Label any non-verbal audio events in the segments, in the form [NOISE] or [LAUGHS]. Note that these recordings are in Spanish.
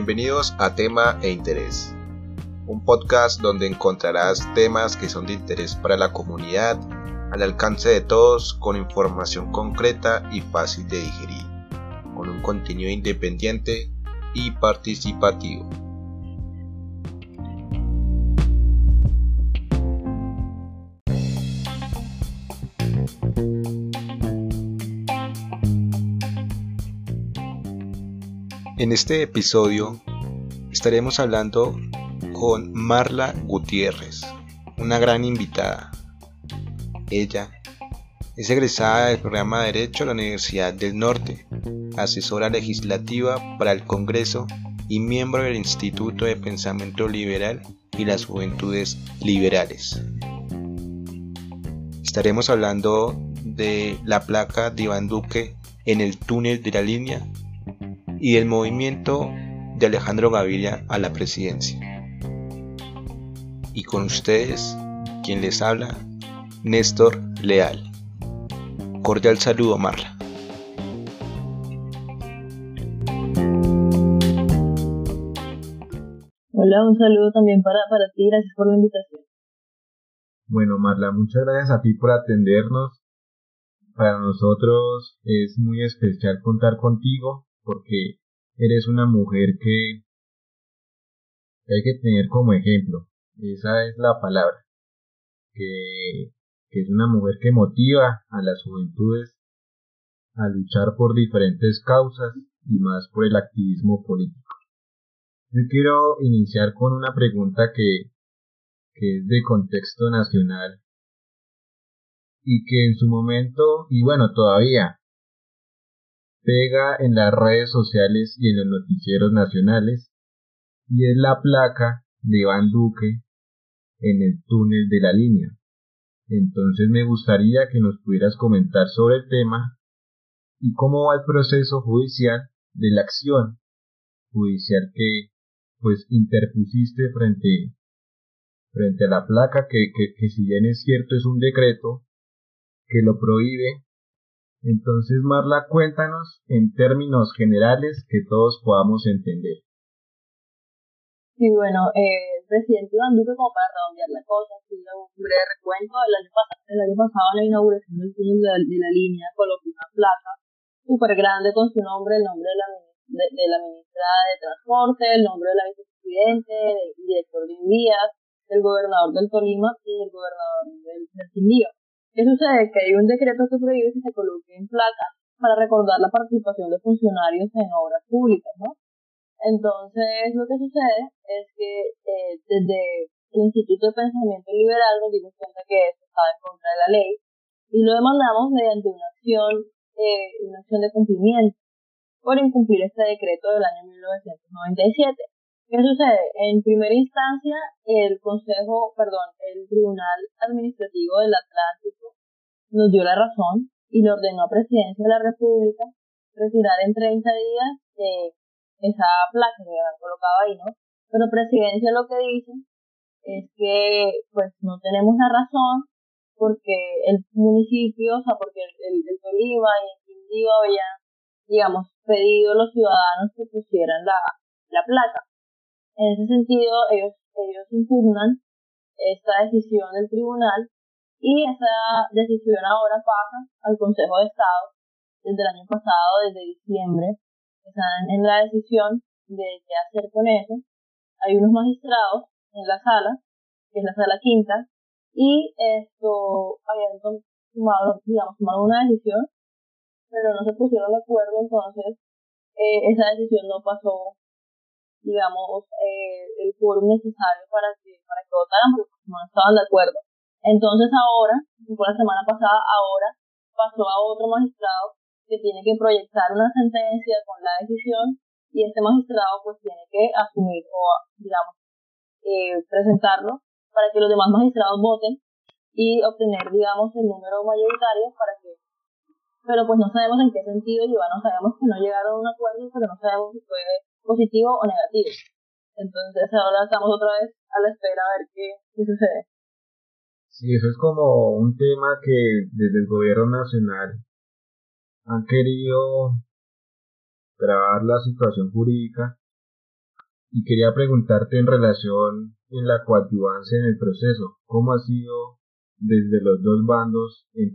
Bienvenidos a Tema e Interés, un podcast donde encontrarás temas que son de interés para la comunidad, al alcance de todos, con información concreta y fácil de digerir, con un contenido independiente y participativo. En este episodio estaremos hablando con Marla Gutiérrez, una gran invitada. Ella es egresada del programa de Derecho a la Universidad del Norte, asesora legislativa para el Congreso y miembro del Instituto de Pensamiento Liberal y las Juventudes Liberales. Estaremos hablando de la placa de Iván Duque en el túnel de la línea y del movimiento de Alejandro Gaviria a la presidencia. Y con ustedes, quien les habla, Néstor Leal. Cordial saludo, Marla. Hola, un saludo también para, para ti, gracias por la invitación. Bueno, Marla, muchas gracias a ti por atendernos. Para nosotros es muy especial contar contigo porque eres una mujer que hay que tener como ejemplo. Esa es la palabra. Que, es una mujer que motiva a las juventudes a luchar por diferentes causas y más por el activismo político. Yo quiero iniciar con una pregunta que, que es de contexto nacional y que en su momento, y bueno, todavía pega en las redes sociales y en los noticieros nacionales, y es la placa de Iván Duque en el túnel de la línea. Entonces me gustaría que nos pudieras comentar sobre el tema y cómo va el proceso judicial de la acción judicial que pues interpusiste frente frente a la placa que, que, que si bien es cierto es un decreto que lo prohíbe entonces, Marla, cuéntanos en términos generales que todos podamos entender. Sí, bueno, eh, el presidente Iván Duque, como para redondear la cosa, hizo un breve recuento. El año, pasado, el año pasado, en la inauguración del túnel de, de, la línea, colocó una placa súper grande con su nombre, el nombre de la, de, la ministra de Transporte, el nombre de la vicepresidente, del director de Vías, del gobernador del Tolima y del gobernador del, del Quindío. ¿Qué sucede? Que hay un decreto que prohíbe que se coloque en placa para recordar la participación de funcionarios en obras públicas, ¿no? Entonces, lo que sucede es que eh, desde el Instituto de Pensamiento Liberal nos dimos cuenta que esto estaba en contra de la ley y lo demandamos mediante una acción, eh, una acción de cumplimiento por incumplir este decreto del año 1997. ¿Qué sucede? En primera instancia, el Consejo, perdón, el Tribunal Administrativo del Atlántico nos dio la razón y le ordenó a Presidencia de la República retirar en 30 días eh, esa placa que habían colocado ahí, ¿no? Pero Presidencia lo que dice es que, pues, no tenemos la razón porque el municipio, o sea, porque el, el, el Tolima y el Quindío habían, digamos, pedido a los ciudadanos que pusieran la, la placa. En ese sentido, ellos, ellos impugnan esta decisión del tribunal y esa decisión ahora pasa al Consejo de Estado desde el año pasado, desde diciembre. Están en la decisión de qué hacer con eso. Hay unos magistrados en la sala, que es la sala quinta, y esto habían tomado, digamos, tomado una decisión, pero no se pusieron de acuerdo, entonces eh, esa decisión no pasó digamos, eh, el quórum necesario para que, para que votaran, porque no estaban de acuerdo. Entonces ahora, por la semana pasada, ahora pasó a otro magistrado que tiene que proyectar una sentencia con la decisión y este magistrado pues tiene que asumir o, digamos, eh, presentarlo para que los demás magistrados voten y obtener, digamos, el número mayoritario para que pero pues no sabemos en qué sentido lleva, no sabemos que no llegaron a un acuerdo, pero no sabemos si fue positivo o negativo. Entonces ahora estamos otra vez a la espera a ver qué, qué sucede. Sí, eso es como un tema que desde el gobierno nacional han querido grabar la situación jurídica y quería preguntarte en relación en la coadyuvancia en el proceso, ¿cómo ha sido desde los dos bandos en,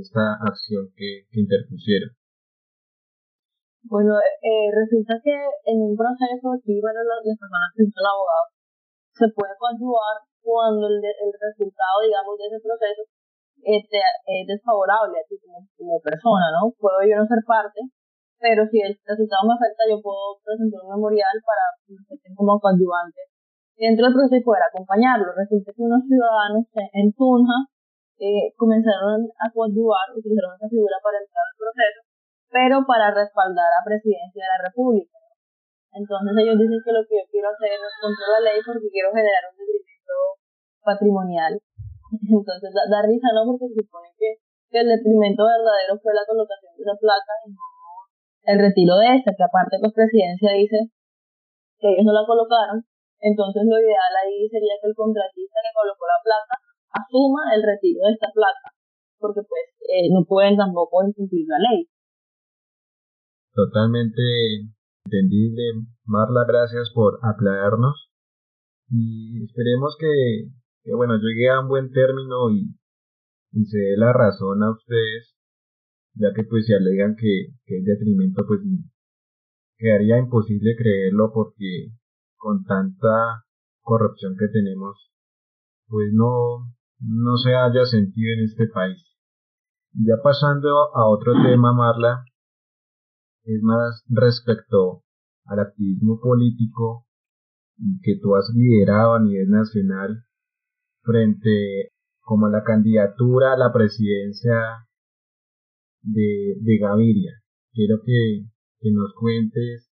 esta acción que, interpusieron? Bueno, eh, resulta que en un proceso aquí para las, personas que son abogados se puede coadyuvar cuando el, el resultado, digamos, de ese proceso este, es desfavorable a ti como, como persona, ¿no? Puedo yo no ser parte, pero si el resultado me afecta, yo puedo presentar un memorial para que como coadyuvante dentro del proceso y poder acompañarlo. Resulta que unos ciudadanos en Tunja eh, comenzaron a coadyuvar, utilizaron esa figura para entrar al proceso, pero para respaldar a presidencia de la República. Entonces ellos dicen que lo que yo quiero hacer es contra la ley porque quiero generar un detrimento patrimonial. [LAUGHS] Entonces da, risa, ¿no? Porque se supone que, que el detrimento verdadero fue la colocación de esa placa y no el retiro de esta, que aparte pues presidencia dice que ellos no la colocaron, entonces lo ideal ahí sería que el contratista que colocó la placa asuma el retiro de esta placa, porque pues eh, no pueden tampoco incumplir la ley. Totalmente entendible. Marla, gracias por aclararnos y esperemos que, que bueno, llegue a un buen término y, y se dé la razón a ustedes ya que pues si alegan que, que es detrimento, pues quedaría imposible creerlo porque con tanta corrupción que tenemos, pues no, no se haya sentido en este país. Ya pasando a otro tema, Marla, es más respecto al activismo político que tú has liderado a nivel nacional frente como a la candidatura a la presidencia de, de Gaviria. Quiero que, que nos cuentes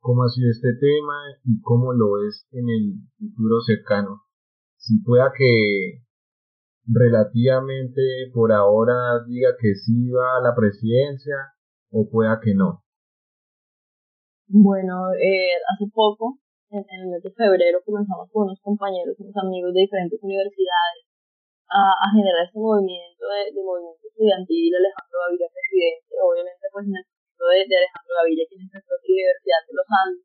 cómo ha sido este tema y cómo lo es en el futuro cercano. Si pueda que relativamente por ahora diga que sí va a la presidencia o pueda que no. Bueno, eh, hace poco, en, el mes de febrero, comenzamos con unos compañeros, unos amigos de diferentes universidades a, generar este movimiento de, movimiento estudiantil Alejandro Gaviria presidente, obviamente pues en el caso de, Alejandro Gaviria quien es rector de la Universidad de los Andes.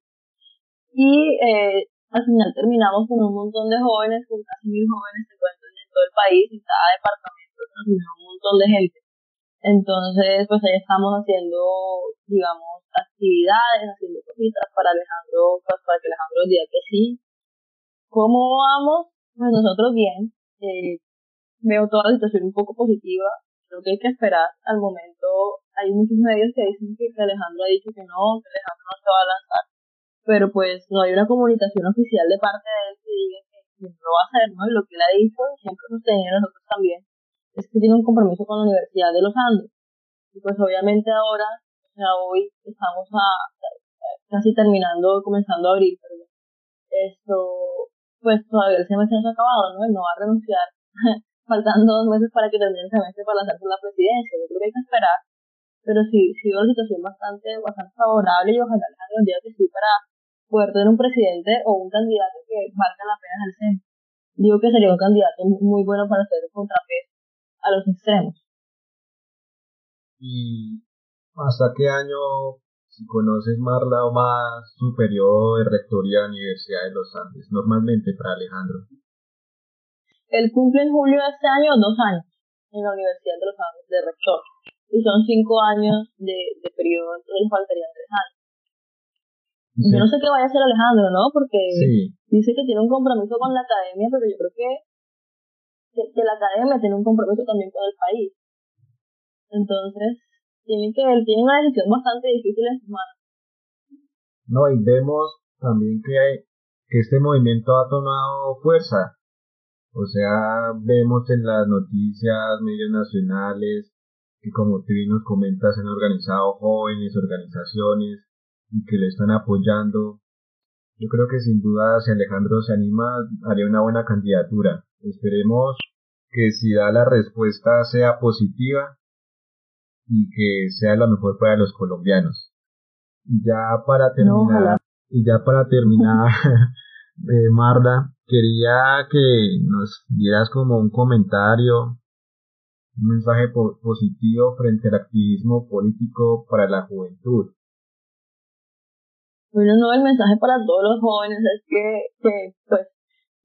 Y eh, al final terminamos con un montón de jóvenes, con casi mil jóvenes, se cuento, en todo el país, en cada departamento, nos un montón de gente. Entonces, pues ahí estamos haciendo, digamos, actividades, haciendo cositas para Alejandro, pues para que Alejandro diga que sí. ¿Cómo vamos? Pues nosotros bien. Eh, veo toda la situación un poco positiva. Creo que hay que esperar al momento. Hay muchos medios que dicen que, Alejandro ha dicho que no, que Alejandro no se va a lanzar. Pero pues no hay una comunicación oficial de parte de él que diga que, no lo va a hacer, ¿no? Y lo que él ha dicho, siempre sostenido nosotros también, es que tiene un compromiso con la Universidad de los Andes. Y pues obviamente ahora, o sea, hoy estamos a, casi terminando, comenzando a abrir, perdón. Esto, pues todavía el semestre no se ha acabado, ¿no? Él no va a renunciar [LAUGHS] faltando dos meses para que termine el semestre para lanzarse la presidencia. Yo creo que hay que esperar, pero sí, sí la situación bastante, bastante favorable y ojalá los días que sí para poder tener un presidente o un candidato que valga la pena en el centro. Digo que sería un candidato muy bueno para hacer un contrapeso a los extremos. ¿Y hasta qué año, si conoces Marla, o más superior de rectoría de la Universidad de los Andes, normalmente para Alejandro? Él cumple en julio de este año dos años en la Universidad de los Andes de rector. Y son cinco años de, de periodo, entonces le faltarían tres años. Yo no sé qué vaya a hacer Alejandro, ¿no? Porque dice que tiene un compromiso con la academia, pero yo creo que, que, la academia tiene un compromiso también con el país. Entonces, tiene que, él tiene una decisión bastante difícil en sus manos. No, y vemos también que, que este movimiento ha tomado fuerza. O sea, vemos en las noticias, medios nacionales, que como tú nos comentas, han organizado jóvenes, organizaciones, y que le están apoyando. Yo creo que sin duda, si Alejandro se anima, haría una buena candidatura. Esperemos que si da la respuesta sea positiva y que sea lo mejor para los colombianos. Ya para terminar, y ya para terminar, [LAUGHS] eh, Marda, quería que nos dieras como un comentario, un mensaje positivo frente al activismo político para la juventud. Bueno, no, el mensaje para todos los jóvenes es que, que pues,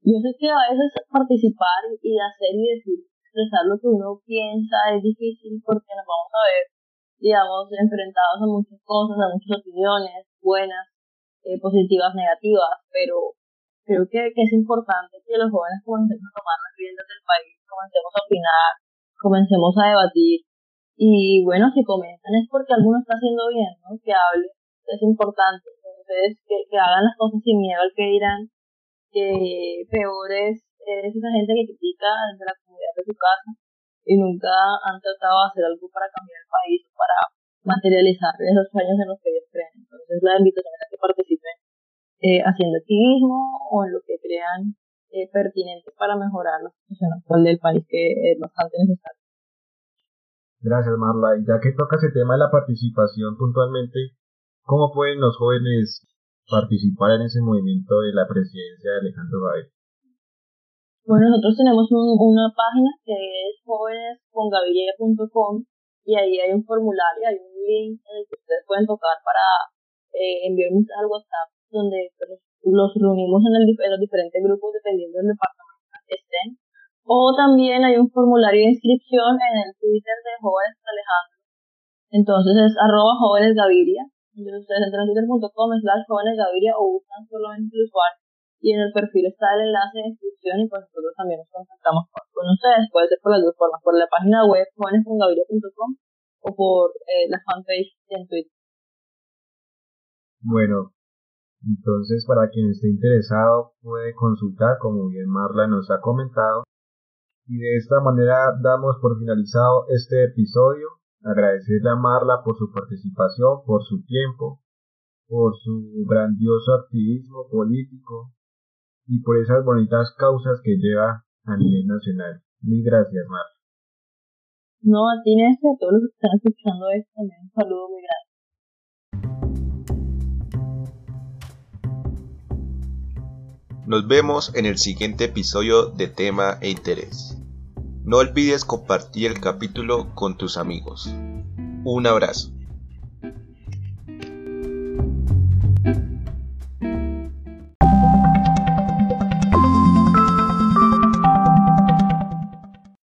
yo sé que a veces participar y hacer y decir, expresar lo que uno piensa es difícil porque nos vamos a ver, digamos, enfrentados a muchas cosas, a muchas opiniones, buenas, eh, positivas, negativas, pero creo que, que es importante que los jóvenes comencemos a tomar las riendas del país, comencemos a opinar, comencemos a debatir. Y bueno, si comienzan es porque alguno está haciendo bien, ¿no? Que hable, es importante. Entonces, que, que hagan las cosas sin miedo al que dirán, que peor es, esa gente que critica desde la comunidad de su casa y nunca han tratado de hacer algo para cambiar el país, para materializar esos sueños en los que ellos creen. Entonces, la invitación es a que participen eh, haciendo activismo o en lo que crean eh, pertinente para mejorar la situación actual del país, que es bastante necesario. Gracias, Marla. Y ya que toca ese tema de la participación puntualmente, ¿cómo pueden los jóvenes participar en ese movimiento de la presidencia de Alejandro Gaviria? Bueno, nosotros tenemos una página que es jóvenescongaviria.com y ahí hay un formulario, hay un link en el que ustedes pueden tocar para eh, enviar al WhatsApp donde los reunimos en, el, los diferentes grupos dependiendo del departamento que estén. O también hay un formulario de inscripción en el Twitter de Jóvenes Alejandro. Entonces es arroba jóvenes Gaviria. Entonces ustedes entran a twitter.com slash jóvenes Gaviria o buscan solamente el usuario. Y en el perfil está el enlace de inscripción y pues nosotros también nos contactamos con, ustedes. Puede ser por las dos formas, por la página web jóvenescongaviria.com o por eh, la fanpage en Twitter. Bueno, entonces, para quien esté interesado, puede consultar, como bien Marla nos ha comentado. Y de esta manera damos por finalizado este episodio. Agradecerle a Marla por su participación, por su tiempo, por su grandioso activismo político y por esas bonitas causas que lleva a nivel nacional. Mil gracias, Marla. No, a ti, a todos los que están escuchando esto, también un saludo muy grande. Nos vemos en el siguiente episodio de tema e interés. No olvides compartir el capítulo con tus amigos. Un abrazo.